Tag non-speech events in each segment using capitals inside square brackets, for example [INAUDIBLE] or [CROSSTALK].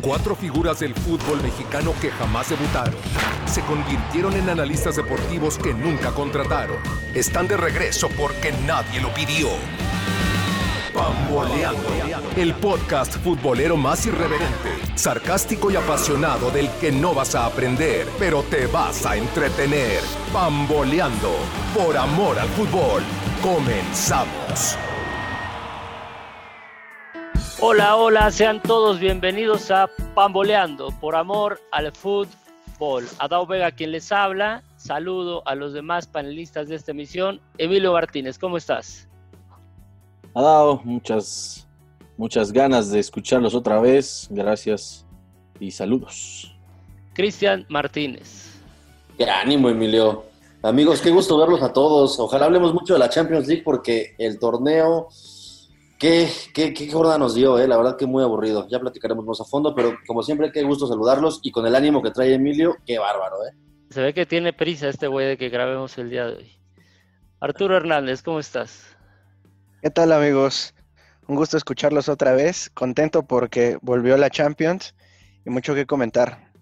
Cuatro figuras del fútbol mexicano que jamás debutaron. Se convirtieron en analistas deportivos que nunca contrataron. Están de regreso porque nadie lo pidió. Pamboleando. El podcast futbolero más irreverente, sarcástico y apasionado del que no vas a aprender, pero te vas a entretener. Pamboleando. Por amor al fútbol. Comenzamos. Hola, hola, sean todos bienvenidos a Pamboleando por amor al fútbol. Adao Vega quien les habla. Saludo a los demás panelistas de esta emisión. Emilio Martínez, ¿cómo estás? Adao, muchas, muchas ganas de escucharlos otra vez. Gracias y saludos. Cristian Martínez. Qué ánimo, Emilio. Amigos, qué gusto verlos a todos. Ojalá hablemos mucho de la Champions League porque el torneo Qué, qué, qué jornada nos dio, eh? la verdad que muy aburrido. Ya platicaremos más a fondo, pero como siempre, qué gusto saludarlos y con el ánimo que trae Emilio, qué bárbaro. ¿eh? Se ve que tiene prisa este güey de que grabemos el día de hoy. Arturo Hernández, ¿cómo estás? ¿Qué tal amigos? Un gusto escucharlos otra vez, contento porque volvió la Champions y mucho que comentar.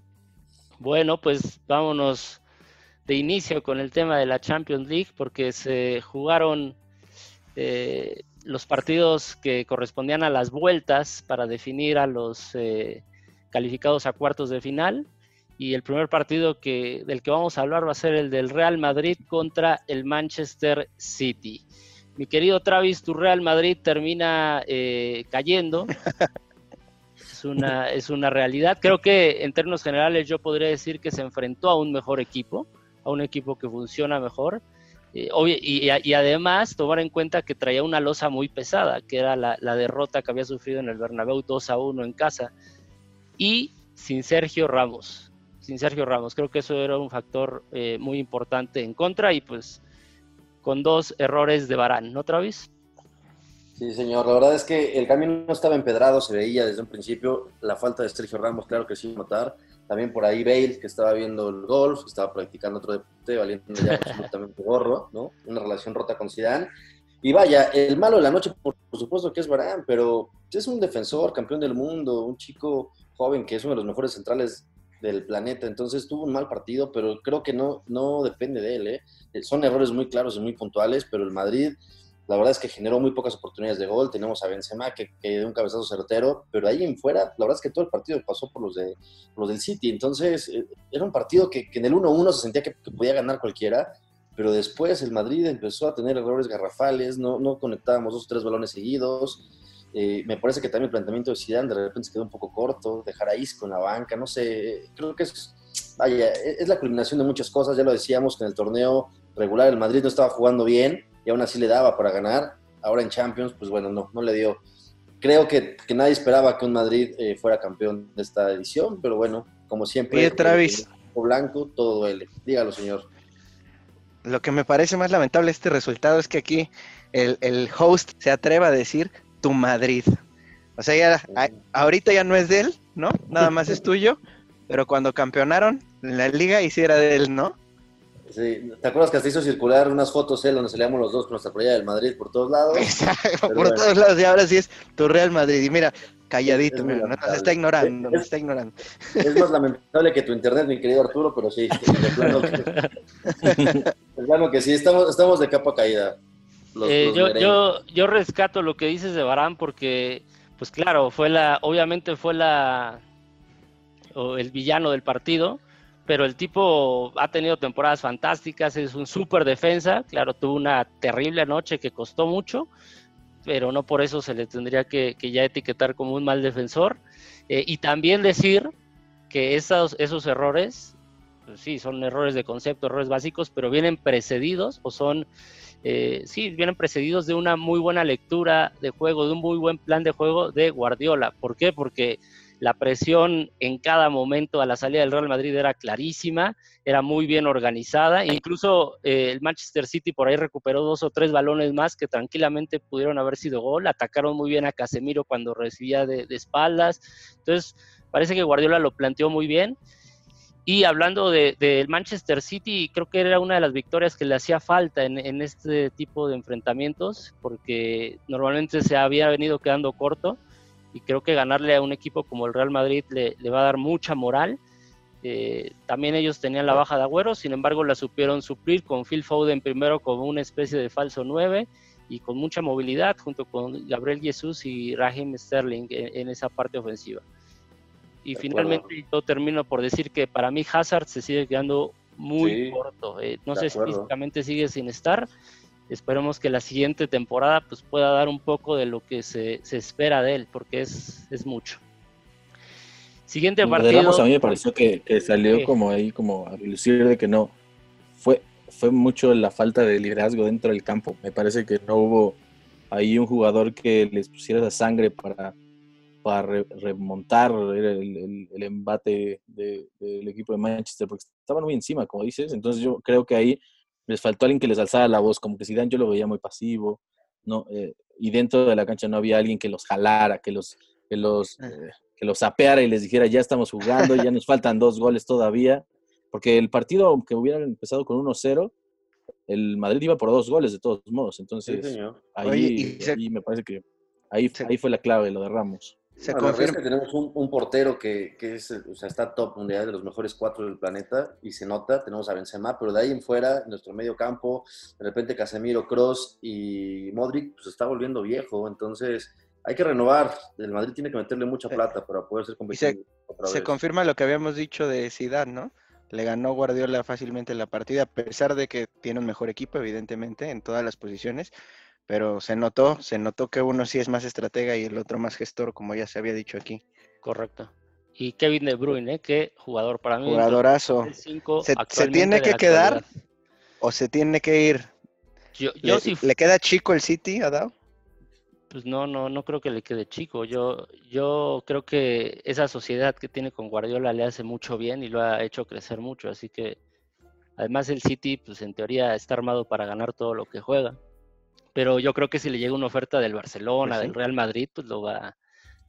Bueno, pues vámonos de inicio con el tema de la Champions League porque se jugaron eh, los partidos que correspondían a las vueltas para definir a los eh, calificados a cuartos de final. Y el primer partido que, del que vamos a hablar va a ser el del Real Madrid contra el Manchester City. Mi querido Travis, tu Real Madrid termina eh, cayendo. es, una, es una realidad. Creo que en términos generales yo podría decir que se enfrentó a un mejor equipo, a un equipo que funciona mejor eh, y, además tomar en cuenta que traía una losa muy pesada, que era la, derrota que había sufrido en el Bernabéu 2 a 1 en casa. Y sin Sergio Ramos, sin Sergio Ramos. Creo que eso era un factor eh, muy importante en contra y pues con dos errores de Barán, ¿no, Travis? Sí, señor. La verdad es que el camino no estaba empedrado, se veía desde un principio. La falta de Sergio Ramos, claro que sí, notar. También por ahí Bale, que estaba viendo el golf, estaba practicando otro deporte, valiendo ya [LAUGHS] absolutamente gorro, ¿no? Una relación rota con Zidane. Y vaya, el malo de la noche, por, supuesto que es Barán, pero es un defensor, campeón del mundo, un chico joven que es uno de los mejores centrales del planeta. Entonces tuvo un mal partido, pero creo que no, no depende de él. ¿eh? Son errores muy claros y muy puntuales, pero el Madrid la verdad es que generó muy pocas oportunidades de gol. Tenemos a Benzema que, que dio un cabezazo certero, pero ahí en fuera, la verdad es que todo el partido pasó por los, de, los del City. Entonces, eh, era un partido que, en el 1-1 se sentía que, podía ganar cualquiera, pero después el Madrid empezó a tener errores garrafales, no, no conectábamos dos o tres balones seguidos. Eh, me parece que también el planteamiento de Zidane de repente se quedó un poco corto, dejar a Isco en la banca, no sé, creo que es, vaya, es la culminación de muchas cosas, ya lo decíamos que en el torneo regular el Madrid no estaba jugando bien, y aún así le daba para ganar. Ahora en Champions, pues bueno, no, no le dio. Creo que, que nadie esperaba que un Madrid eh, fuera campeón de esta edición, pero bueno, como siempre. Oye, Travis. O blanco, todo duele. Dígalo, señor. Lo que me parece más lamentable este resultado es que aquí el, el host se atreva a decir tu Madrid. O sea, ya, ahorita ya no es de él, ¿no? Nada más es tuyo, pero cuando campeonaron en la liga hiciera de él, ¿no? Sí, ¿te acuerdas que hasta hizo circular unas fotos él donde salíamos los dos con nuestra playa del Madrid por todos lados? [LAUGHS] por todos lados, y ahora sí es tu Real Madrid. Y mira, calladito, mira, no, está ignorando, es, está ignorando. Es más lamentable que tu internet, mi querido Arturo, pero sí, de plano que, [LAUGHS] que sí, estamos, estamos de capa caída. Eh, yo, yo, yo rescato lo que dices de Barán porque, pues claro, fue la, obviamente fue la, o el villano del partido, pero el tipo ha tenido temporadas fantásticas, es un súper defensa, claro, tuvo una terrible noche que costó mucho, pero no por eso se le tendría que, ya etiquetar como un mal defensor. Eh, y también decir que esos, esos errores, pues sí, son errores de concepto, errores básicos, pero vienen precedidos o son, eh, sí, vienen precedidos de una muy buena lectura de juego, de un muy buen plan de juego de Guardiola. ¿Por qué? Porque la presión en cada momento a la salida del Real Madrid era clarísima, era muy bien organizada. Incluso eh, el Manchester City por ahí recuperó dos o tres balones más que tranquilamente pudieron haber sido gol. Atacaron muy bien a Casemiro cuando recibía de, espaldas. Entonces, parece que Guardiola lo planteó muy bien. Y hablando del de, Manchester City, creo que era una de las victorias que le hacía falta en, este tipo de enfrentamientos, porque normalmente se había venido quedando corto y creo que ganarle a un equipo como el Real Madrid le, va a dar mucha moral. Eh, también ellos tenían la baja de Agüero, sin embargo la supieron suplir con Phil Foden primero como una especie de falso 9 y con mucha movilidad junto con Gabriel Jesús y Raheem Sterling en, esa parte ofensiva. Y finalmente yo termino por decir que para mí Hazard se sigue quedando muy corto. Eh, no sé si físicamente sigue sin estar. Esperemos que la siguiente temporada pues, pueda dar un poco de lo que se, se espera de él, porque es, es mucho. Siguiente partido. a mí me pareció que, que salió como ahí, como a lucir de que no. Fue, fue mucho la falta de liderazgo dentro del campo. Me parece que no hubo ahí un jugador que les pusiera esa sangre para, para remontar el, el, embate del equipo de Manchester, porque estaban muy encima, como dices. Entonces yo creo que ahí les faltó alguien que les alzara la voz, como que Zidane yo lo veía muy pasivo, ¿no? Eh, y dentro de la cancha no había alguien que los jalara, que los, que los, ah. eh, que los sapeara y les dijera, ya estamos jugando, ya nos faltan dos goles todavía, porque el partido, aunque hubieran empezado con 1-0, el Madrid iba por dos goles de todos modos, entonces ahí, me parece que ahí, ahí fue la clave, lo de Ramos. Se confirma. que tenemos un, portero que, es, o sea, está top mundial de los mejores cuatro del planeta y se nota, tenemos a Benzema, pero de ahí en fuera, nuestro medio campo, de repente Casemiro, Cross y Modric, pues está volviendo viejo, entonces hay que renovar, el Madrid tiene que meterle mucha plata para poder ser competitivo. Se, se confirma lo que habíamos dicho de Zidane, ¿no? Le ganó Guardiola fácilmente la partida, a pesar de que tiene un mejor equipo, evidentemente, en todas las posiciones, pero se notó, se notó que uno sí es más estratega y el otro más gestor, como ya se había dicho aquí. Correcto. Y Kevin De Bruyne, ¿eh? qué jugador para mí. Jugadorazo. Se, tiene que quedar o se tiene que ir? Yo, yo ¿Le, ¿Le queda chico el City, Adao? Pues no, no, no creo que le quede chico. Yo, yo creo que esa sociedad que tiene con Guardiola le hace mucho bien y lo ha hecho crecer mucho. Así que, además el City, pues en teoría está armado para ganar todo lo que juega pero yo creo que si le llega una oferta del Barcelona, del Real Madrid, pues lo va,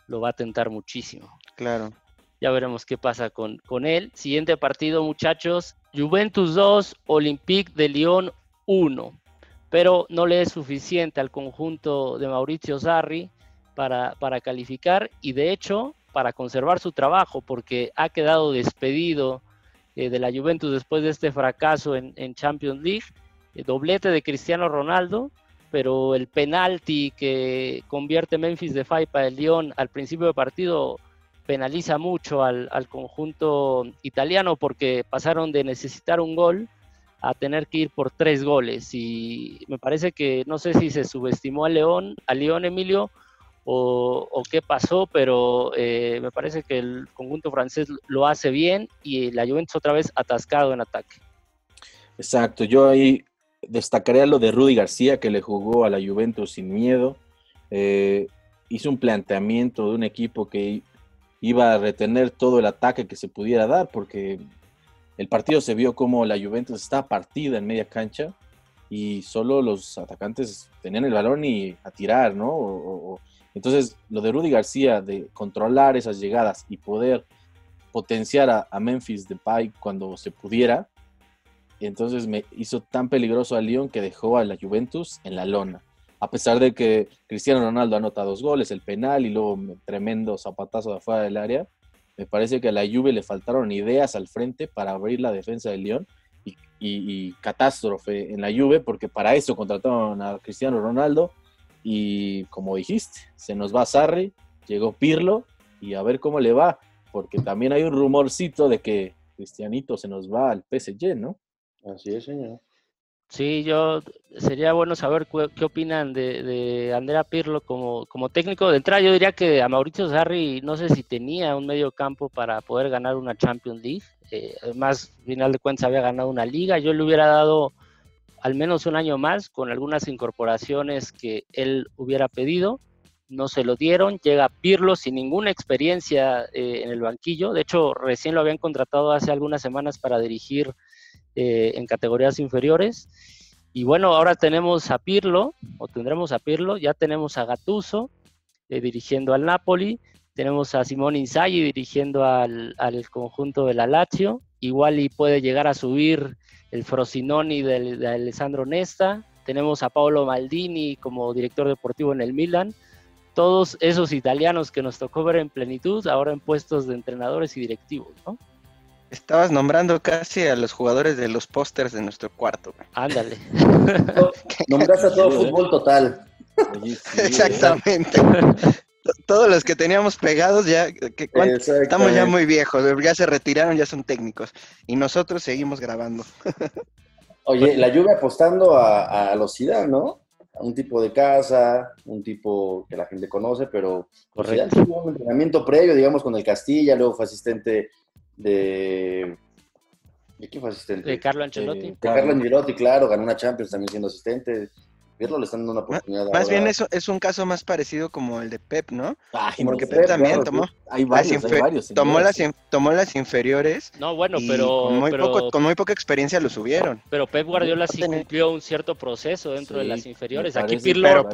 lo va a tentar muchísimo. Claro. Ya veremos qué pasa con, con él. Siguiente partido, muchachos. Juventus 2, Olympique de Lyon 1. Pero no le es suficiente al conjunto de Mauricio Sarri para, para calificar y de hecho para conservar su trabajo porque ha quedado despedido eh, de la Juventus después de este fracaso en, en Champions League. Eh, doblete de Cristiano Ronaldo pero el penalti que convierte Memphis de para el Lyon al principio del partido penaliza mucho al, conjunto italiano porque pasaron de necesitar un gol a tener que ir por tres goles y me parece que no sé si se subestimó a León, a León Emilio o, qué pasó, pero eh, me parece que el conjunto francés lo hace bien y la Juventus otra vez atascado en ataque. Exacto, yo ahí destacaría lo de Rudy García, que le jugó a la Juventus sin miedo. Eh, hizo un planteamiento de un equipo que iba a retener todo el ataque que se pudiera dar, porque el partido se vio como la Juventus estaba partida en media cancha y solo los atacantes tenían el balón y a tirar, ¿no? entonces, lo de Rudy García, de controlar esas llegadas y poder potenciar a, a Memphis Depay cuando se pudiera, y entonces me hizo tan peligroso al Lyon que dejó a la Juventus en la lona. A pesar de que Cristiano Ronaldo anota dos goles, el penal y luego un tremendo zapatazo de afuera del área, me parece que a la Juve le faltaron ideas al frente para abrir la defensa del Lyon y, catástrofe en la Juve porque para eso contrataron a Cristiano Ronaldo y como dijiste, se nos va Sarri, llegó Pirlo y a ver cómo le va, porque también hay un rumorcito de que Cristianito se nos va al PSG, ¿no? Así es, señor. Sí, yo sería bueno saber qué, opinan de, Andrea Pirlo como, como técnico. De entrada, yo diría que a Mauricio Sarri no sé si tenía un medio campo para poder ganar una Champions League. Eh, además, al final de cuentas, había ganado una liga. Yo le hubiera dado al menos un año más con algunas incorporaciones que él hubiera pedido. No se lo dieron. Llega Pirlo sin ninguna experiencia eh, en el banquillo. De hecho, recién lo habían contratado hace algunas semanas para dirigir eh, en categorías inferiores. Y bueno, ahora tenemos a Pirlo, o tendremos a Pirlo, ya tenemos a Gatuso eh, dirigiendo al Napoli, tenemos a Simón Inzaghi dirigiendo al, al, conjunto de la Lazio, igual y puede llegar a subir el Frosinoni de, de Alessandro Nesta, tenemos a Paolo Maldini como director deportivo en el Milan, todos esos italianos que nos tocó ver en plenitud, ahora en puestos de entrenadores y directivos, ¿no? Estabas nombrando casi a los jugadores de los pósters de nuestro cuarto. Ándale. [LAUGHS] Nombraste a todo fútbol total. [LAUGHS] Exactamente. Todos los que teníamos pegados ya, que, estamos ya muy viejos, ya se retiraron, ya son técnicos. Y nosotros seguimos grabando. [LAUGHS] Oye, la lluvia apostando a, a los Zidane, ¿no? un tipo de casa, un tipo que la gente conoce, pero pues, tuvo un entrenamiento previo, digamos, con el Castilla, luego fue asistente de... ¿De quién fue asistente? De Carlo Ancelotti. de Carlo Ancelotti, claro, ganó una Champions también siendo asistente. Pirlo le están dando una oportunidad. Más bien eso es un caso más parecido como el de Pep, ¿no? Porque Pep, también tomó, hay varios, tomó, las, tomó las inferiores. No, bueno, pero con muy, poco, con muy poca experiencia lo subieron. Pero Pep Guardiola sí cumplió un cierto proceso dentro de las inferiores. Aquí Pirlo,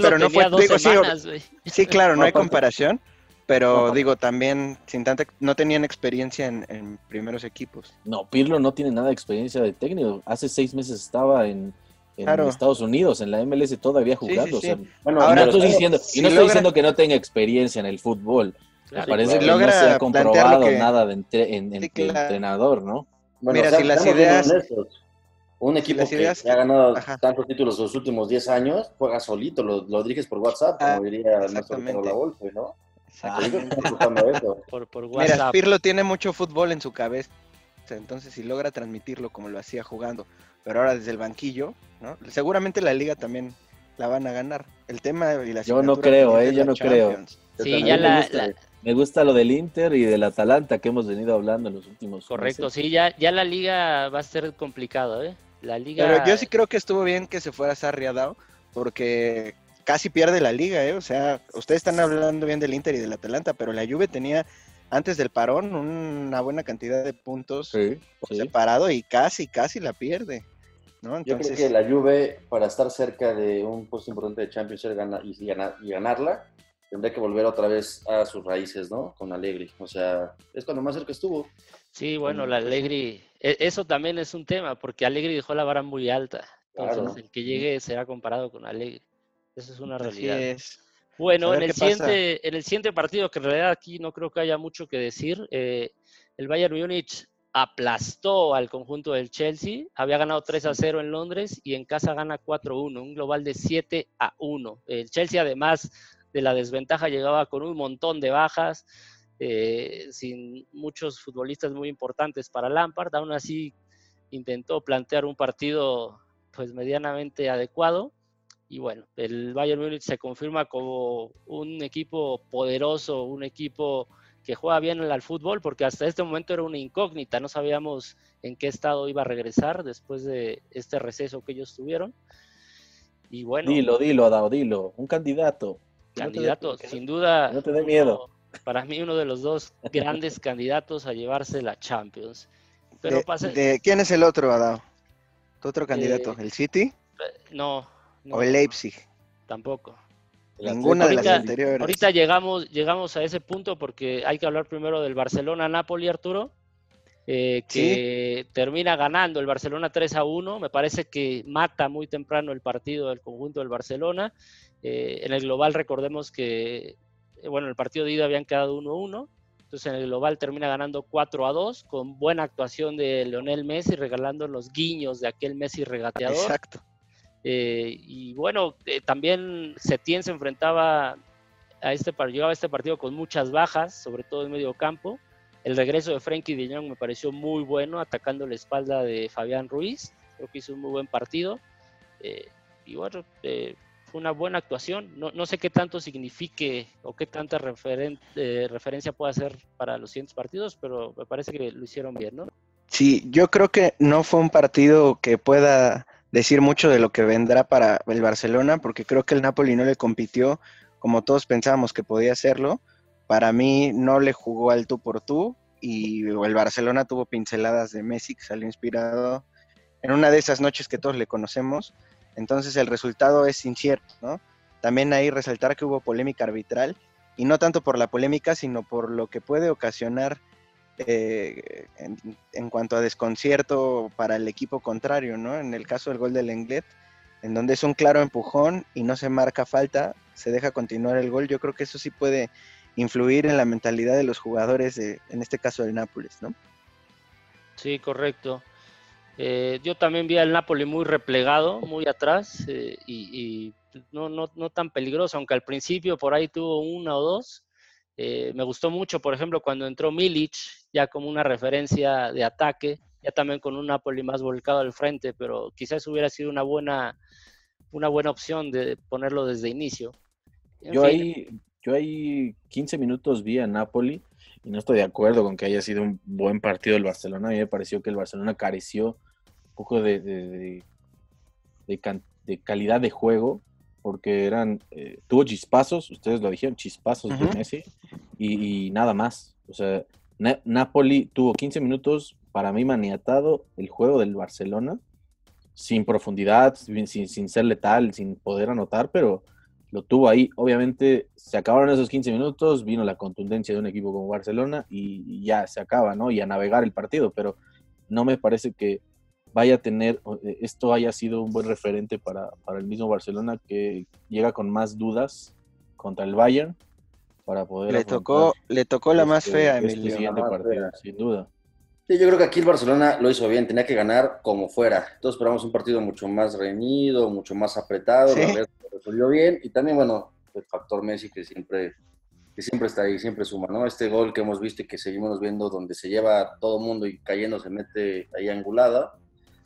pero, no fue, dos semanas, sí, claro, no hay comparación. Pero digo, también sin tanta, no tenían experiencia en, en, primeros equipos. No, Pirlo no tiene nada de experiencia de técnico. Hace seis meses estaba en, en Estados Unidos, en la MLS todavía jugando. bueno, ahora, no estoy diciendo, y no estoy diciendo que no tenga experiencia en el fútbol. parece que no se ha comprobado nada de, en, entrenador, ¿no? Mira, si las ideas... Un equipo que, ha ganado tantos títulos los últimos 10 años, juega solito, lo, lo diriges por WhatsApp, como ah, diría nuestro la Wolfe, Ah, [LAUGHS] por, por Mira, Pirlo tiene mucho fútbol en su cabeza, entonces si logra transmitirlo como lo hacía jugando, pero ahora desde el banquillo, ¿no? Seguramente la liga también la van a ganar. El tema y la Yo no creo, eh, yo no creo. Sí, ya la, me, gusta, lo del Inter y del Atalanta que hemos venido hablando en los últimos Correcto, sí, ya, ya la liga va a ser complicado, ¿eh? La liga... Pero yo sí creo que estuvo bien que se fuera Sarri a porque casi pierde la liga, ¿eh? O sea, ustedes están hablando bien del Inter y del Atalanta, pero la Juve tenía antes del parón una buena cantidad de puntos separado y casi, casi la pierde. Yo creo que la Juve, para estar cerca de un puesto importante de Champions y, y, ganarla, tendría que volver otra vez a sus raíces, ¿no? Con Allegri. O sea, es cuando más cerca estuvo. Sí, bueno, la Allegri, e, eso también es un tema, porque Allegri dejó la vara muy alta. Entonces, el que llegue será comparado con Allegri. Eso es una realidad. Bueno, en el, siguiente, en el siguiente partido, que en realidad aquí no creo que haya mucho que decir, eh, el Bayern Múnich aplastó al conjunto del Chelsea. Había ganado 3 a 0 en Londres y en casa gana 4 a 1, un global de 7 a 1. El Chelsea, además de la desventaja, llegaba con un montón de bajas, eh, sin muchos futbolistas muy importantes para Lampard. Aún así, intentó plantear un partido pues medianamente adecuado. Y bueno, el Bayern Múnich se confirma como un equipo poderoso, un equipo que juega bien al fútbol, porque hasta este momento era una incógnita, no sabíamos en qué estado iba a regresar después de este receso que ellos tuvieron. Y bueno. Dilo, dilo, Adao, dilo, un candidato. Candidato, sin duda. No te dé miedo. para mí, uno de los dos grandes [LAUGHS] candidatos a llevarse la Champions. Pero de, ¿Quién es el otro, Adao? ¿Tu otro candidato? ¿El City? No, no. ¿O el Leipzig? Tampoco. Ninguna de las anteriores. Ahorita llegamos, llegamos a ese punto porque hay que hablar primero del Barcelona-Napoli, Arturo, eh, que termina ganando el Barcelona 3 a 1. Me parece que mata muy temprano el partido del conjunto del Barcelona. Eh, en el global recordemos que, eh, bueno, el partido de ida habían quedado 1 a 1. Entonces en el global termina ganando 4 a 2 con buena actuación de Leonel Messi regalando los guiños de aquel Messi regateador. Exacto. Eh, y bueno, eh, también Setién se enfrentaba a este, llegaba a este partido con muchas bajas, sobre todo en medio campo. El regreso de Frenkie de Jong me pareció muy bueno, atacando la espalda de Fabián Ruiz. Creo que hizo un muy buen partido. Eh, y bueno, fue una buena actuación. No, no, sé qué tanto signifique o qué tanta referencia puede hacer para los siguientes partidos, pero me parece que lo hicieron bien, ¿no? Sí, yo creo que no fue un partido que pueda decir mucho de lo que vendrá para el Barcelona, porque creo que el Napoli no le compitió como todos pensábamos que podía hacerlo. Para mí no le jugó al tú por tú y el Barcelona tuvo pinceladas de Messi que salió inspirado en una de esas noches que todos le conocemos. Entonces el resultado es incierto, ¿no? También ahí resaltar que hubo polémica arbitral y no tanto por la polémica, sino por lo que puede ocasionar eh, en, cuanto a desconcierto para el equipo contrario, ¿no? En el caso del gol del Lenglet, en donde es un claro empujón y no se marca falta, se deja continuar el gol, yo creo que eso sí puede influir en la mentalidad de los jugadores, de, en este caso del Nápoles, ¿no? Sí, correcto. Eh, yo también vi al Napoli muy replegado, muy atrás eh, y, no, no, no, tan peligroso, aunque al principio por ahí tuvo una o dos. Eh, me gustó mucho, por ejemplo, cuando entró Milic, ya como una referencia de ataque, ya también con un Napoli más volcado al frente, pero quizás hubiera sido una buena, una buena opción de ponerlo desde inicio. yo ahí, yo ahí 15 minutos vi a Napoli y no estoy de acuerdo con que haya sido un buen partido del Barcelona. A mí me pareció que el Barcelona careció un poco de, de, de, calidad de juego, porque eran, eh, tuvo chispazos, ustedes lo dijeron, chispazos de Messi, y, nada más. O sea, Napoli tuvo 15 minutos para mí maniatado el juego del Barcelona, sin profundidad, sin, sin ser letal, sin poder anotar, pero lo tuvo ahí. Obviamente se acabaron esos 15 minutos, vino la contundencia de un equipo como Barcelona y, ya se acaba, ¿no? Y a navegar el partido, pero no me parece que vaya a tener, eh, esto haya sido un buen referente para, el mismo Barcelona que llega con más dudas contra el Bayern para poder... Le tocó, le tocó la más este, fea, este Emilio. siguiente partido, sin duda. Sí, yo creo que aquí el Barcelona lo hizo bien, tenía que ganar como fuera. Todos esperamos un partido mucho más reñido, mucho más apretado, ¿Sí? resolvió bien. Y también, bueno, el factor Messi que siempre, que siempre está ahí, siempre suma, ¿no? Este gol que hemos visto y que seguimos viendo donde se lleva todo el mundo y cayendo se mete ahí angulada.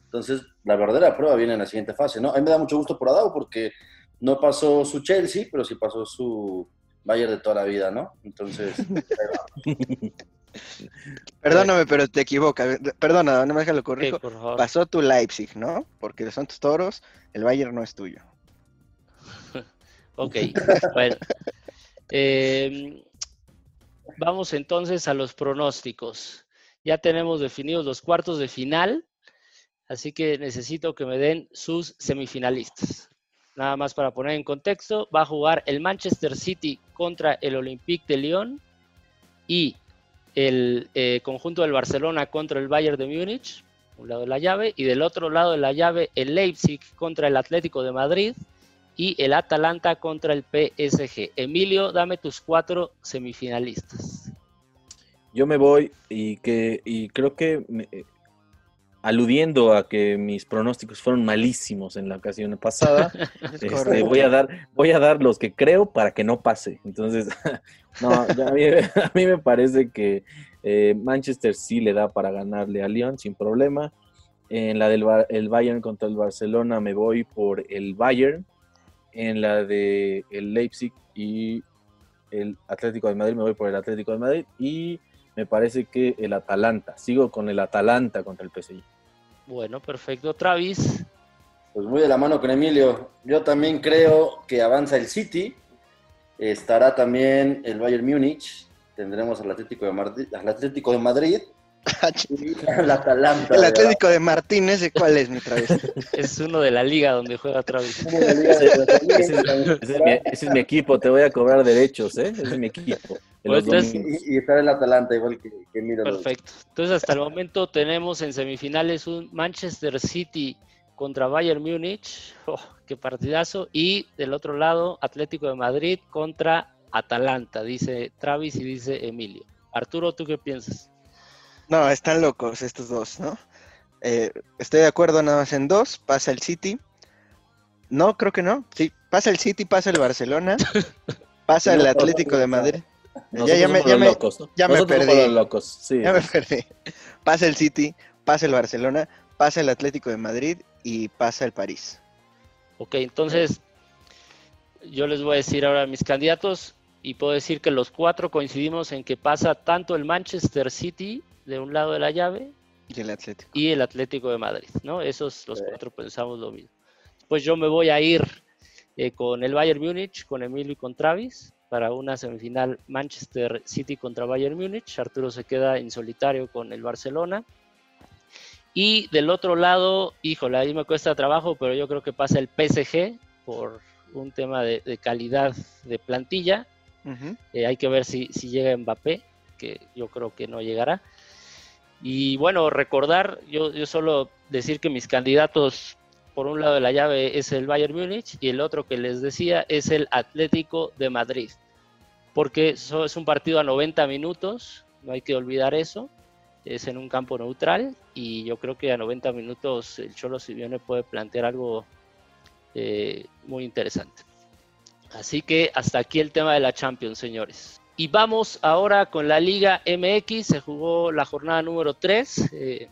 Entonces, la verdadera prueba viene en la siguiente fase, ¿no? A mí me da mucho gusto por Adao porque no pasó su Chelsea, pero sí pasó su Bayern de toda la vida, ¿no? Entonces... [LAUGHS] Perdóname, pero te equivocas. Perdona, no me dejes lo corrijo. Pasó tu Leipzig, ¿no? Porque son tus toros, el Bayern no es tuyo. [LAUGHS] ok, bueno. Em, vamos entonces a los pronósticos. Ya tenemos definidos los cuartos de final, así que necesito que me den sus semifinalistas. Nada más para poner en contexto, va a jugar el Manchester City contra el Olympique de Lyon y el eh, conjunto del Barcelona contra el Bayern de Múnich, un lado de la llave, y del otro lado de la llave el Leipzig contra el Atlético de Madrid y el Atalanta contra el PSG. Emilio, dame tus cuatro semifinalistas. Yo me voy y que y creo que aludiendo a que mis pronósticos fueron malísimos en la ocasión pasada, [LAUGHS] este, voy a dar voy a dar los que creo para que no pase. Entonces, [LAUGHS] no, [LAUGHS] a, mí, me parece que eh, Manchester sí le da para ganarle a Lyon sin problema. En la del el Bayern contra el Barcelona me voy por el Bayern. En la de el Leipzig y el Atlético de Madrid me voy por el Atlético de Madrid y me parece que el Atalanta. Sigo con el Atalanta contra el PSG. Bueno, perfecto. Travis. Pues muy de la mano con Emilio. Yo también creo que avanza el City. Estará también el Bayern Múnich. Tendremos al Atlético de Madrid. Al Atlético de Madrid [LAUGHS] el Atalanta. El Atlético de Martínez, ¿cuál es mi Travis? Es uno de la liga donde juega Travis. ese, es mi, equipo, te voy a cobrar derechos, ¿eh? Ese es mi equipo. Pues y, estar el Atalanta igual que, que Perfecto. Entonces, hasta el momento tenemos en semifinales un Manchester City contra Bayern Múnich. Oh, qué partidazo. Y del otro lado, Atlético de Madrid contra Atalanta, dice Travis y dice Emilio. Arturo, ¿tú qué piensas? No, están locos estos dos, ¿no? Eh, estoy de acuerdo nada más en dos. Pasa el City. No, creo que no. Sí, pasa el City, pasa el Barcelona. [LAUGHS] Pasa el Atlético de Madrid. ya, ya me, ya me, ya me perdí. Ya me perdí. Pasa el City, pasa el Barcelona, pasa el Atlético de Madrid y pasa el París. Ok, entonces yo les voy a decir ahora mis candidatos y puedo decir que los cuatro coincidimos en que pasa tanto el Manchester City de un lado de la llave y el Atlético, y el Atlético de Madrid, ¿no? Esos los cuatro pensamos lo mismo. Pues yo me voy a ir eh, con el Bayern Múnich, con Emilio y con Travis para una semifinal Manchester City contra Bayern Múnich. Arturo se queda en solitario con el Barcelona. Y del otro lado, híjole, ahí me cuesta trabajo, pero yo creo que pasa el PSG por un tema de, calidad de plantilla. Eh, hay que ver si, si llega Mbappé, que yo creo que no llegará. Y bueno, recordar, yo, yo solo decir que mis candidatos por un lado de la llave es el Bayern Múnich y el otro que les decía es el Atlético de Madrid. Porque eso es un partido a 90 minutos, no hay que olvidar eso. Es en un campo neutral y yo creo que a 90 minutos el Cholo Simeone puede plantear algo eh, muy interesante. Así que hasta aquí el tema de la Champions, señores. Y vamos ahora con la Liga MX. Se jugó la jornada número 3. Eh,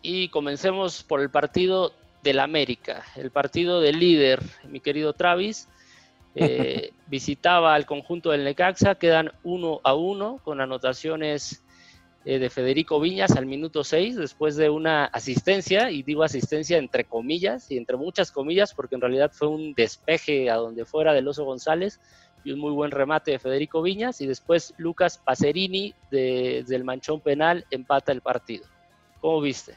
y comencemos por el partido del América, el partido del líder, mi querido Travis. Eh, [LAUGHS] visitaba al conjunto del Necaxa, quedan uno a uno con anotaciones eh, de Federico Viñas al minuto 6 después de una asistencia, y digo asistencia entre comillas y entre muchas comillas porque en realidad fue un despeje a donde fuera del Oso González y un muy buen remate de Federico Viñas y después Lucas Pacerini desde el manchón penal empata el partido. ¿Cómo viste?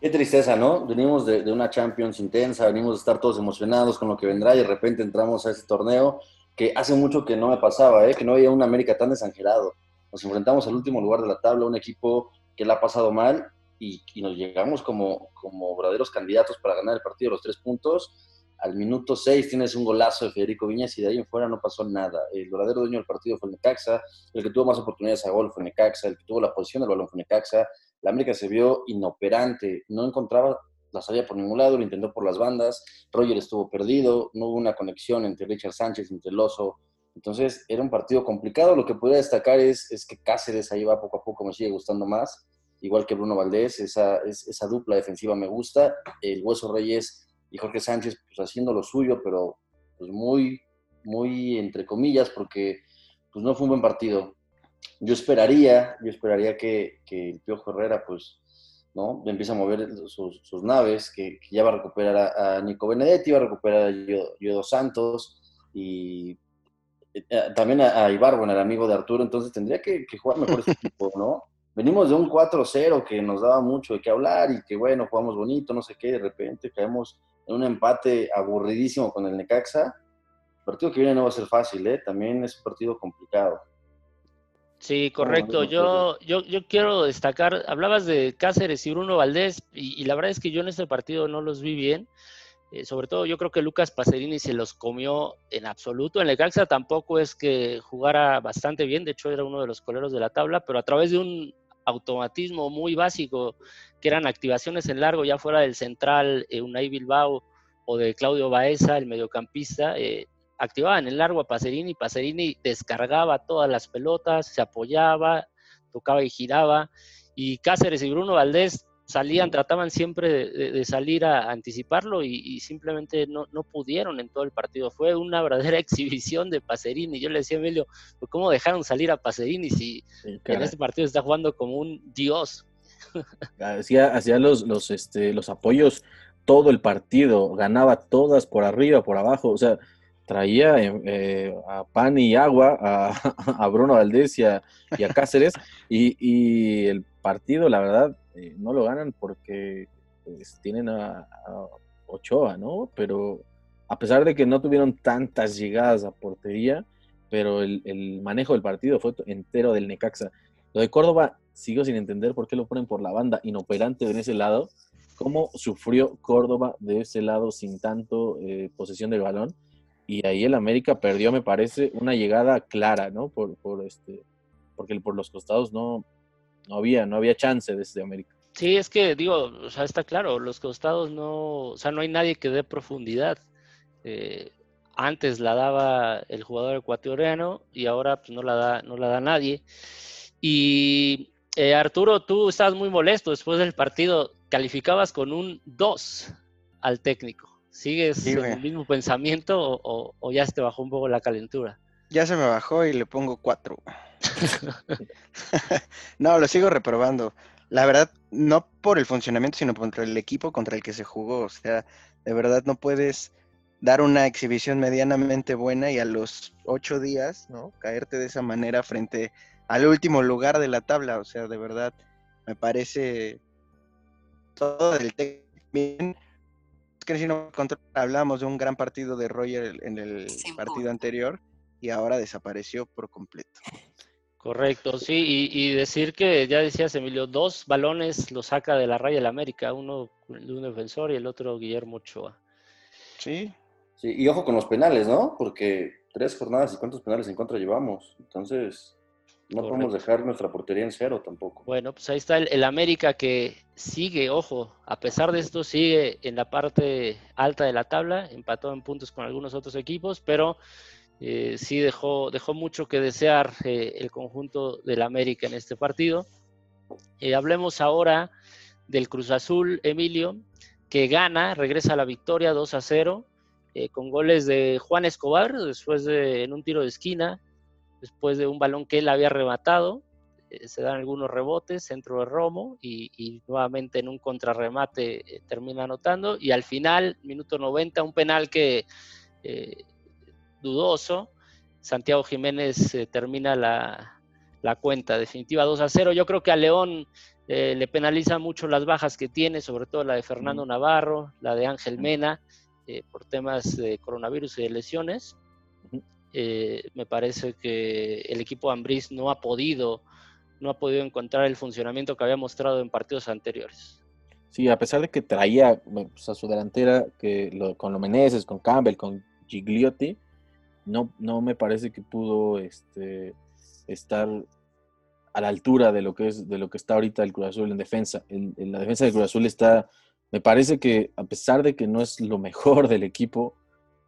Qué tristeza, ¿no? Venimos de, una Champions intensa, venimos de estar todos emocionados con lo que vendrá y de repente entramos a este torneo que hace mucho que no me pasaba, ¿eh? que no había un América tan desangelado nos enfrentamos al último lugar de la tabla, un equipo que la ha pasado mal y, nos llegamos como, como verdaderos candidatos para ganar el partido de los tres puntos. Al minuto seis tienes un golazo de Federico Viñas y de ahí en fuera no pasó nada. El verdadero dueño del partido fue el Necaxa, el que tuvo más oportunidades a gol fue Necaxa, el que tuvo la posición del balón fue Necaxa. La América se vio inoperante, no encontraba la salida por ningún lado, lo intentó por las bandas, Roger estuvo perdido, no hubo una conexión entre Richard Sánchez, entre el Oso entonces era un partido complicado. Lo que podría destacar es, es que Cáceres ahí va poco a poco, me sigue gustando más, igual que Bruno Valdés, esa, esa dupla defensiva me gusta. El Hueso Reyes y Jorge Sánchez pues haciendo lo suyo, pero pues muy, muy entre comillas, porque pues no fue un buen partido. Yo esperaría, yo esperaría que, que el Piojo Herrera pues ¿no? Empieza a mover sus, naves, que, ya va a recuperar a, Nico Benedetti, va a recuperar a Yodo Santos, y eh, también a, a Ibarbo, el amigo de Arturo, entonces tendría que, jugar mejor ese [LAUGHS] equipo, ¿no? Venimos de un 4-0 que nos daba mucho de qué hablar y que, bueno, jugamos bonito, no sé qué, de repente caemos en un empate aburridísimo con el Necaxa. El partido que viene no va a ser fácil, ¿eh? También es un partido complicado. Sí, correcto. Yo, yo, yo quiero destacar, hablabas de Cáceres y Bruno Valdés, y, y, la verdad es que yo en este partido no los vi bien. Eh, sobre todo yo creo que Lucas Pacerini se los comió en absoluto. En Lecaxa tampoco es que jugara bastante bien, de hecho era uno de los coleros de la tabla, pero a través de un automatismo muy básico, que eran activaciones en largo, ya fuera del central eh, Unai Bilbao o de Claudio Baeza, el mediocampista, eh, activaban en largo a Pacerini, Pacerini descargaba todas las pelotas, se apoyaba, tocaba y giraba, y Cáceres y Bruno Valdés salían, trataban siempre de, salir a, anticiparlo y, simplemente no, pudieron en todo el partido. Fue una verdadera [LAUGHS] exhibición de Pacerini. Yo le decía a Emilio, pues, ¿cómo dejaron salir a Pacerini si en este partido está jugando como un dios? Hacía, hacía los, los, este, los apoyos todo el partido, ganaba todas por arriba, por abajo, o sea, traía eh, a pan y agua a, [LAUGHS] Bruno Valdés y a, Cáceres y, y el partido, la verdad, eh, no lo ganan porque pues, tienen a, Ochoa, ¿no? Pero a pesar de que no tuvieron tantas llegadas a portería, pero el, manejo del partido fue entero del Necaxa. Lo de Córdoba sigo sin entender por qué lo ponen por la banda inoperante en ese lado. ¿Cómo sufrió Córdoba de ese lado sin tanto eh, posesión del balón? Y ahí el América perdió, me parece, una llegada clara, ¿no? Por, por este, porque por los costados no, no había, no había chance desde América. Sí, es que digo, o sea, está claro, los costados no, o sea, no hay nadie que dé profundidad. Eh, antes la daba el jugador ecuatoriano y ahora pues no la da, no la da nadie. Y eh, Arturo, tú estabas muy molesto después del partido, calificabas con un 2 al técnico. ¿Sigues en el mismo pensamiento o, o, ya se te bajó un poco la calentura? Ya se me bajó y le pongo 4. [LAUGHS] no, lo sigo reprobando. La verdad, no por el funcionamiento, sino contra el equipo contra el que se jugó. O sea, de verdad no puedes dar una exhibición medianamente buena y a los ocho días, ¿no? Caerte de esa manera frente al último lugar de la tabla. O sea, de verdad, me parece todo el bien. Es que si no hablamos de un gran partido de Roger en el partido anterior y ahora desapareció por completo. Correcto, sí, y, decir que ya decías Emilio, dos balones lo saca de la raya del América, uno de un defensor y el otro Guillermo Ochoa. Sí. Sí, y ojo con los penales, ¿no? Porque tres jornadas y cuántos penales en contra llevamos. Entonces, no podemos dejar nuestra portería en cero tampoco. Bueno, pues ahí está el, América que sigue, ojo, a pesar de esto, sigue en la parte alta de la tabla, empató en puntos con algunos otros equipos, pero eh, sí dejó, dejó mucho que desear eh, el conjunto del América en este partido. Eh, hablemos ahora del Cruz Azul, Emilio, que gana, regresa a la victoria 2 a 0, con goles de Juan Escobar, después de en un tiro de esquina, después de un balón que él había rematado. se dan algunos rebotes, centro de Romo y, nuevamente en un contrarremate termina anotando. Y al final, minuto 90, un penal que dudoso. Santiago Jiménez eh, termina la, cuenta definitiva 2 a 0. Yo creo que a León eh, le penaliza mucho las bajas que tiene, sobre todo la de Fernando Navarro, la de Ángel Mena, eh, por temas de coronavirus y de lesiones. me parece que el equipo Ambriz no ha podido no ha podido encontrar el funcionamiento que había mostrado en partidos anteriores. Sí, a pesar de que traía pues, a su delantera que con los Meneses, con Campbell, con Gigliotti, no, no me parece que pudo este, estar a la altura de lo que es de lo que está ahorita el Cruz Azul en defensa. En, la defensa del Cruz Azul está, me parece que a pesar de que no es lo mejor del equipo,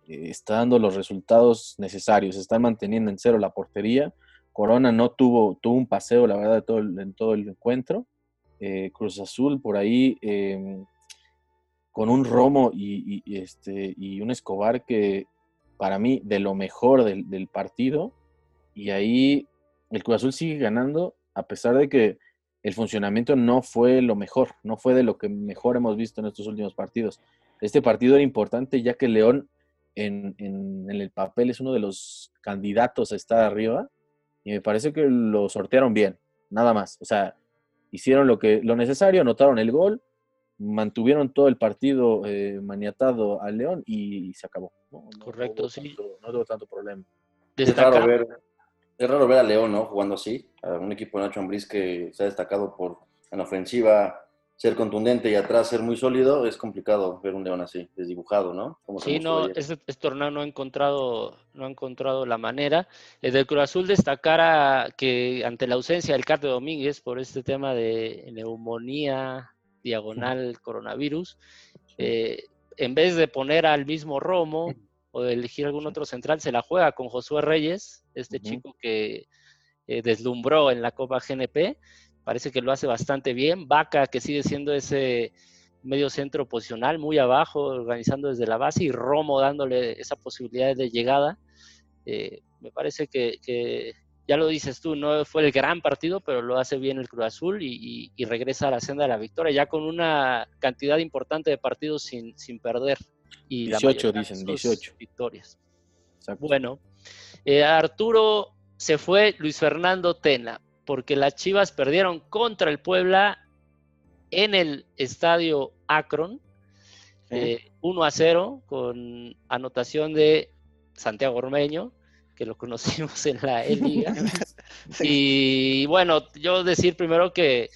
eh, está dando los resultados necesarios. Está manteniendo en cero la portería. Corona no tuvo, tuvo un paseo, la verdad, todo en todo el encuentro. Eh, Cruz Azul por ahí em, con un Romo y, este, y un Escobar que para mí, de lo mejor del, partido. Y ahí el Cruz Azul sigue ganando, a pesar de que el funcionamiento no fue lo mejor, no fue de lo que mejor hemos visto en estos últimos partidos. Este partido era importante ya que León en, el papel es uno de los candidatos a estar arriba y me parece que lo sortearon bien, nada más. O sea, hicieron lo, que, lo necesario, anotaron el gol mantuvieron todo el partido eh, maniatado al León y, se acabó. Correcto, sí. no tuvo tanto problema. Es raro, ver, es raro ver a León, ¿no? Jugando así, a un equipo de Nacho Ambriz que se ha destacado por en ofensiva ser contundente y atrás ser muy sólido, es complicado ver un León así, desdibujado, ¿no? sí, no, este, este, torneo no ha encontrado, no ha encontrado la manera. El del Cruz Azul destacara que ante la ausencia del Carte Domínguez por este tema de neumonía, diagonal coronavirus, eh, en vez de poner al mismo Romo o de elegir algún otro central, se la juega con Josué Reyes, este chico que eh, deslumbró en la Copa GNP. Parece que lo hace bastante bien. Vaca, que sigue siendo ese medio centro posicional, muy abajo, organizando desde la base, y Romo dándole esa posibilidad de llegada. Eh, me parece que, ya lo dices tú, no fue el gran partido, pero lo hace bien el Cruz Azul y, regresa a la senda de la victoria, ya con una cantidad importante de partidos sin, sin perder. Y 18, dicen, 18. Victorias. Bueno, eh, Arturo se fue Luis Fernando Tena, porque las Chivas perdieron contra el Puebla en el estadio Akron, 1 eh, a 0, con anotación de Santiago Ormeño que lo conocimos en la E-Liga. [LAUGHS] Y bueno, yo decir primero que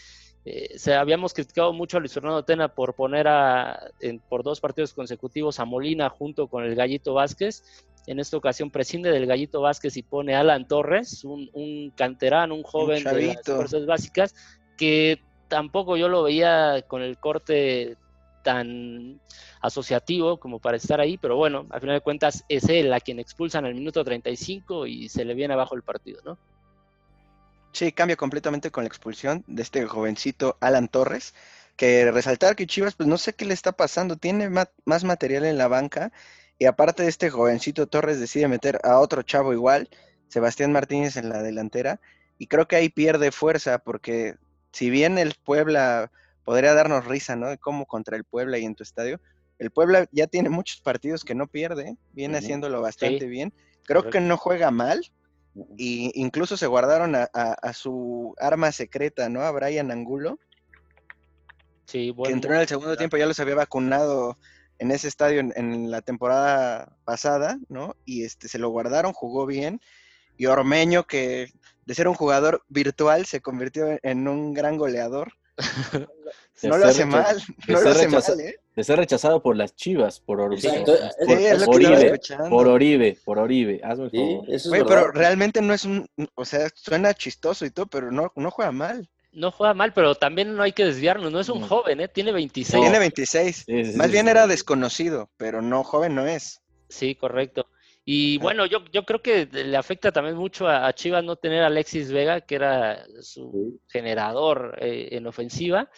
eh, se, habíamos criticado mucho a Luis Fernando Tena por poner a, por dos partidos consecutivos a Molina junto con el Gallito Vázquez. En esta ocasión prescinde del Gallito Vázquez y pone a Alan Torres, un, un canterano, un joven de las fuerzas básicas, que tampoco yo lo veía con el corte tan asociativo como para estar ahí, pero bueno, al final de cuentas es él a quien expulsan al minuto 35 y se le viene abajo el partido, ¿no? Sí, cambia completamente con la expulsión de este jovencito Alan Torres, que resaltar que Chivas, pues no sé qué le está pasando, tiene más material en la banca y aparte de este jovencito Torres decide meter a otro chavo igual, Sebastián Martínez en la delantera, y creo que ahí pierde fuerza porque si bien el Puebla podría darnos risa, ¿no? De cómo contra el Puebla y en tu estadio. El Puebla ya tiene muchos partidos que no pierde, viene haciéndolo bastante bien. Creo que no juega mal. Y incluso se guardaron a, su arma secreta, ¿no? A Brian Angulo. Sí, bueno. Que entró en el segundo tiempo, ya los había vacunado en ese estadio en, la temporada pasada, ¿no? Y este se lo guardaron, jugó bien. Y Ormeño, que de ser un jugador virtual se convirtió en un gran goleador. No lo hace mal, no lo hace mal, ¿eh? De ser rechazado por las chivas, por Oribe. Exacto, por, Sí, que Oribe, por Oribe, por Oribe, hazme el Sí, favor. eso es pero realmente no es un, o sea, suena chistoso y todo, pero no, no juega mal. No juega mal, pero también no hay que desviarnos. No es un No. joven, ¿eh? Tiene 26. No. Tiene 26. Sí, sí, Más sí, bien sí. era desconocido, pero no joven no es. Sí, correcto. Y bueno, yo, yo creo que le afecta también mucho a, a Chivas no tener a Alexis Vega, que era su Sí. generador eh, en ofensiva.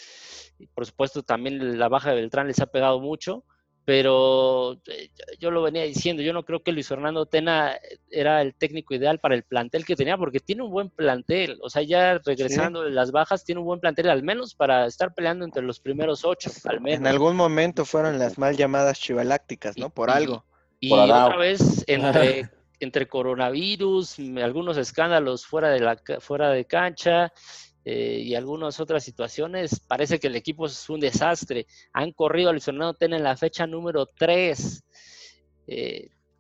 Y por supuesto, también la baja de Beltrán les ha pegado mucho, pero eh, yo- lo venía diciendo, yo no creo que Luis Fernando Tena era el técnico ideal para el plantel que tenía, porque tiene un buen plantel, o sea, ya regresando de las bajas, tiene un buen plantel, al menos para estar peleando entre los primeros ocho, al menos. En algún momento fueron las mal llamadas chivalácticas, ¿no? Por Y- algo. Y otra vez, entre, [LAUGHS] entre coronavirus, algunos escándalos fuera de, la, fuera de cancha eh, y algunas otras situaciones, parece que el equipo es un desastre. Han corrido a Luis Fernando Tena en la fecha número 3.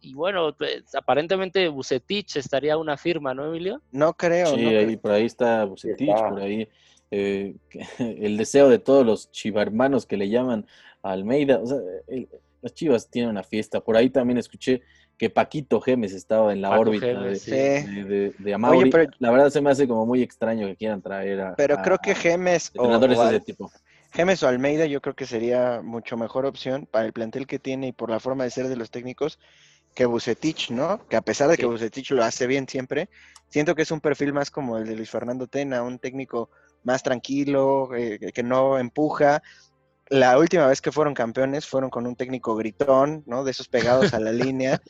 y bueno, pues, aparentemente Bucetich estaría una firma, ¿no, Emilio? No creo, Sí, no ahí, creo. por ahí está Bucetich, está. por ahí eh, [LAUGHS] el deseo de todos los chivarmanos que le llaman a Almeida. O sea, el- las chivas tienen una fiesta. Por ahí también escuché que Paquito Gemes estaba en la Paco órbita Gemes, de, sí. de, de- de Amauri. Oye, pero- La verdad se me hace como muy extraño que quieran traer a, Pero a- creo que a Gemes o, entrenadores o ese tipo. Gemes o Almeida yo creo que sería mucho mejor opción para el plantel que tiene y por la forma de ser de los técnicos que Bucetich, ¿no? Que a pesar de que Sí. Bucetich lo hace bien siempre, siento que es un perfil más como el de Luis Fernando Tena, un técnico más tranquilo, eh, que no empuja. La última vez que fueron campeones fueron con un técnico gritón, ¿no? De esos pegados a la [LAUGHS] línea.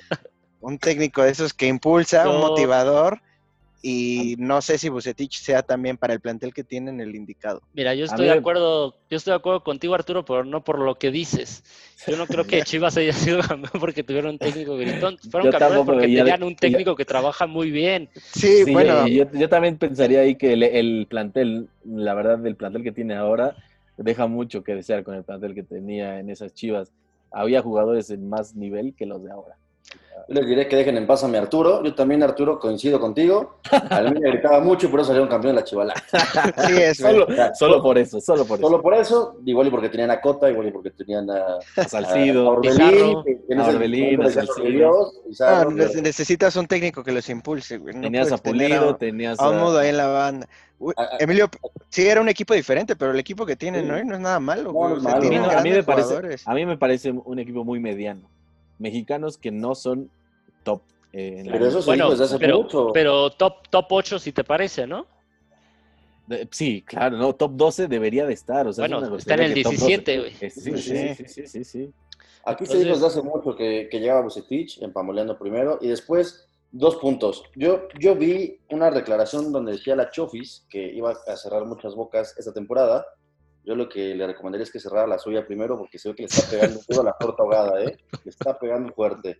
Un técnico de esos que impulsa, un motivador. Y no sé si Bucetich sea también para el plantel que tienen el indicado. Mira, yo estoy mí de acuerdo, yo estoy de acuerdo contigo, Arturo, pero no por lo que dices. Yo no creo que [LAUGHS] Chivas haya sido campeón porque tuvieron un técnico gritón. Fueron Yo campeones porque de- tenían un técnico que trabaja muy bien. Sí, Sí, bueno, yo, yo también pensaría ahí que el, el plantel, la verdad, el plantel que tiene ahora, deja mucho que desear con el plantel que tenía en esas chivas. Había jugadores en más nivel que los de ahora. Yo les diré que dejen en paz a mi Arturo. Yo también, Arturo, coincido contigo. A mí me gritaba mucho y por eso salieron campeón de la Chivala. [LAUGHS] sí es. Solo, solo por eso, solo por eso. Solo por eso, igual y porque tenían a Cota, igual y porque tenían a, A Salcido, a Pizarro. Orbelín, en A Orbelín, a Salcido. Pizarro, necesitas un técnico que los impulse, güey. No tenías a Pulido, a, tenías a un mudo ahí en la banda. Uy, Emilio, sí era un equipo diferente, pero el equipo que tienen Sí. hoy no es nada malo, No, güey. no O es sea, malo. A mí, tienen no- a mí me parece, a mí me parece un equipo muy mediano. Mexicanos que no son top. eh, en la Pero eso se Bueno, dijo desde hace pero, mucho. pero top, top 8 si te parece, ¿no? De- Sí, claro, no, top 12 debería de estar. O sea, Bueno, está en el grosería que top 17, 12. güey. Eh, Sí, sí, sí, sí, sí, sí, sí. Aquí se Entonces- dijo desde hace mucho que, que llegaba Bucetich, empamoleando primero, y después, dos puntos. Yo, yo vi una declaración donde decía la Chofis que iba a cerrar muchas bocas esta temporada. Yo lo que le recomendaría es que cerrara la suya primero, porque se ve que le está pegando [LAUGHS] toda la torta ahogada, ¿eh? Le está pegando fuerte.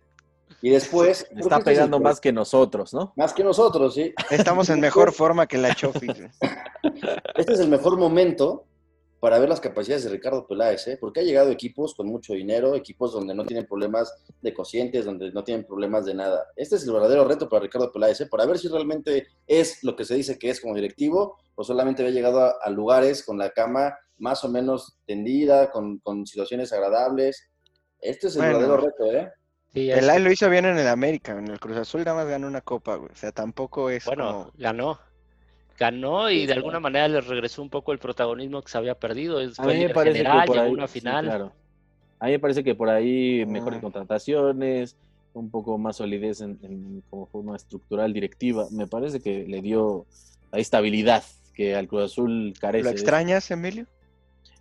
Y después... Está este es el pegando más que nosotros, ¿no? Más que nosotros, sí. Estamos en [LAUGHS] mejor forma que la Chofis. güey. [LAUGHS] Este es el mejor momento para ver las capacidades de Ricardo Peláez, ¿eh? porque ha llegado equipos con mucho dinero, equipos donde no tienen problemas de cocientes, donde no tienen problemas de nada. Este es el verdadero reto para Ricardo Peláez, ¿eh? para ver si realmente es lo que se dice que es como directivo, o solamente había llegado a, a lugares con la cama más o menos tendida, con, con situaciones agradables. Este es el Bueno. verdadero reto, ¿eh? Sí, es- lo hizo bien en el América, en el Cruz Azul nada más ganó una copa, güey. O sea, tampoco es bueno, como... ganó. Ganó y Sí, de sí. alguna manera le regresó un poco el protagonismo que se había perdido. Es- A mí me parece general, que por ahí, una sí, final. claro. A mí me parece que por ahí mejores Mm. contrataciones, un poco más solidez en, en- como forma estructural directiva. Me parece que le dio la estabilidad que al Cruz Azul carece. ¿Lo extrañas, Emilio?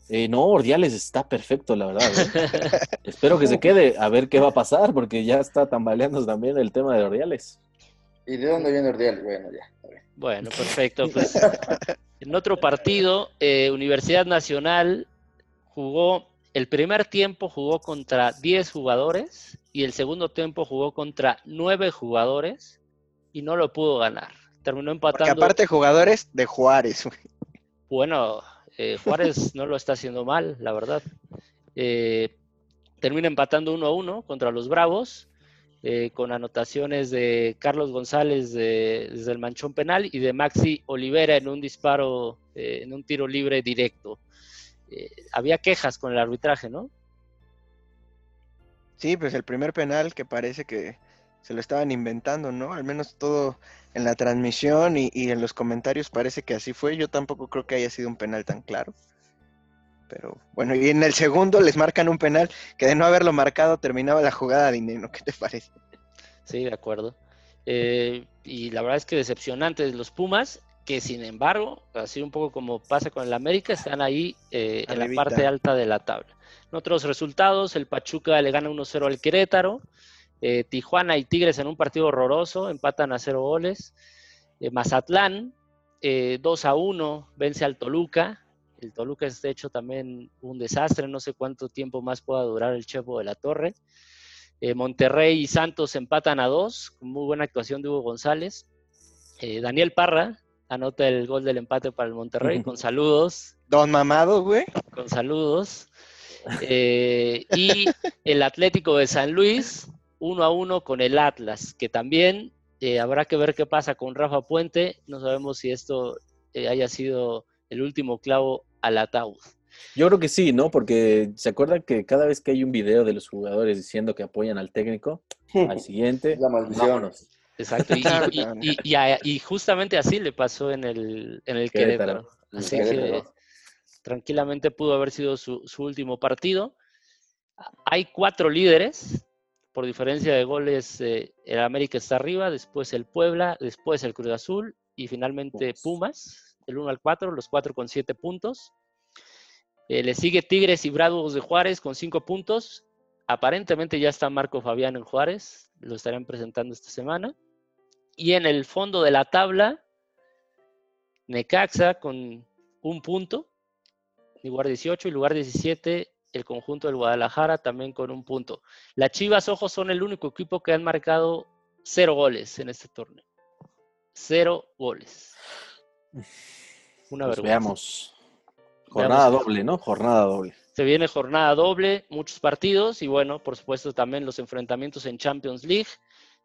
Eh, no, Ordiales está perfecto, la verdad. ¿eh? [LAUGHS] Espero que se quede a ver qué va a pasar, porque ya está tambaleando también el tema de Ordiales. ¿Y de dónde viene Ordial? Bueno, ya. está bien. Bueno, perfecto. Pues en otro partido, eh, Universidad Nacional jugó, el primer tiempo jugó contra 10 jugadores y el segundo tiempo jugó contra 9 jugadores y no lo pudo ganar. Terminó Porque empatando. aparte jugadores de Juárez. Bueno, eh, Juárez [LAUGHS] no lo está haciendo mal, la verdad. Eh, termina empatando 1 a 1 contra los Bravos eh, con anotaciones de Carlos González desde el manchón penal y de Maxi Olivera en un disparo, en un tiro libre directo. Había quejas con el arbitraje, ¿no? Sí, pues el primer penal que parece que se lo estaban inventando, ¿no? Al menos todo en la transmisión y, y en los comentarios parece que así fue. Yo tampoco creo que haya sido un penal tan claro. Pero bueno, y en el segundo les marcan un penal que de no haberlo marcado terminaba la jugada de dinero. ¿Qué te parece? Sí, de acuerdo. Eh, y la verdad es que decepcionante los Pumas, que sin embargo, así un poco como pasa con el América, están ahí eh, en la parte alta de la tabla. En otros resultados, el Pachuca le gana 1-0 al Querétaro, eh, Tijuana y Tigres en un partido horroroso, empatan a 0 goles. Mazatlán, 2-1, vence al Toluca, el Toluca es de hecho también un desastre, no sé cuánto tiempo más pueda durar el Chepo de la Torre. Eh, Monterrey y Santos empatan a dos, con muy buena actuación de Hugo González. Eh, Daniel Parra anota el gol del empate para el Monterrey, con saludos. Don Mamado, güey. Con saludos. Eh, y el Atlético de San Luis, uno a uno con el Atlas, que también habrá que ver qué pasa con Rafa Puente. No sabemos si esto haya sido el último clavo al ataúd. Yo creo que sí, ¿no? Porque se acuerdan que cada vez que hay un video de los jugadores diciendo que apoyan al técnico, [LAUGHS] al siguiente, la maldición. Exacto, [LAUGHS] y, justamente así le pasó en el, en el Querétaro. Así que tranquilamente pudo haber sido su, último partido. Hay cuatro líderes, por diferencia de goles, eh, el América está arriba, después el Puebla, después el Cruz Azul y finalmente Pumas, el 1 al 4, los cuatro con 7 puntos. Eh, le sigue Tigres y Bravos de Juárez con 5 puntos. Aparentemente ya está Marco Fabián en Juárez, lo estarán presentando esta semana. Y en el fondo de la tabla, Necaxa con un punto, lugar 18 y lugar 17 el conjunto del Guadalajara también con un punto. Las Chivas Ojos son el único equipo que han marcado cero goles en este torneo. Cero goles. Una pues Veamos. Jornada doble, ¿no? Jornada doble. Se viene jornada doble, muchos partidos y bueno, por supuesto también los enfrentamientos en Champions League.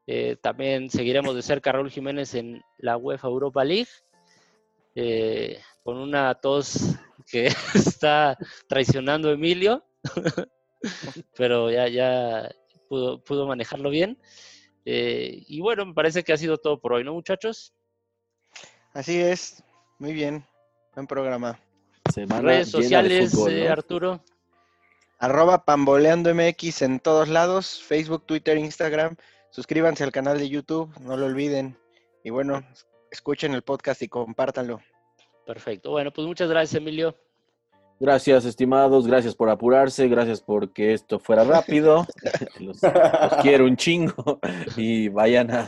Eh, también seguiremos de cerca a Raúl Jiménez en la UEFA Europa League. Eh, con una tos que [LAUGHS] está traicionando a Emilio, [LAUGHS] pero ya, ya pudo, pudo manejarlo bien. Eh, y bueno, me parece que ha sido todo por hoy, ¿no, muchachos? Así es, muy bien. Buen programa. Redes sociales, eh, Arturo. Arroba Pamboleando MX en todos lados, Facebook, Twitter, Instagram. Suscríbanse al canal de YouTube, no lo olviden. Y bueno, escuchen el podcast y compártanlo. Perfecto. Bueno, pues muchas gracias, Emilio. Gracias, estimados. Gracias por apurarse. Gracias porque esto fuera rápido. [LAUGHS] los, quiero un chingo. Y vayan a.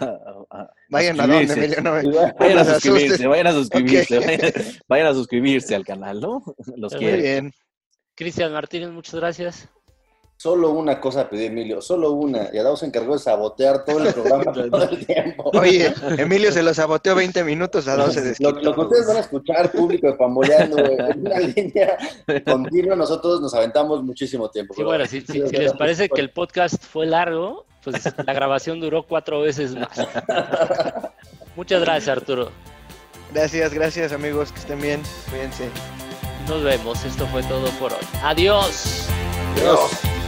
vayan a, dónde, vayan, a suscribirse. Vayan a suscribirse. Vayan, a suscribirse al canal, ¿no? Los quiero. Muy bien. Cristian Martínez, muchas gracias. Solo una cosa pidió Emilio, solo una. Y Adao se encargó de sabotear todo el programa [LAUGHS] todo el tiempo. Oye, Emilio se lo saboteó 20 minutos, Adao se desquitó. Lo, que ustedes van a escuchar, público de Pamboleando, en una [LAUGHS] línea continua, nosotros nos aventamos muchísimo tiempo. Sí, bueno, si, les parece que el podcast fue largo, pues la grabación duró cuatro veces más. [LAUGHS] Muchas gracias, Arturo. Gracias, gracias, amigos. Que estén bien. Cuídense. Nos vemos. Esto fue todo por hoy. Adiós. Adiós.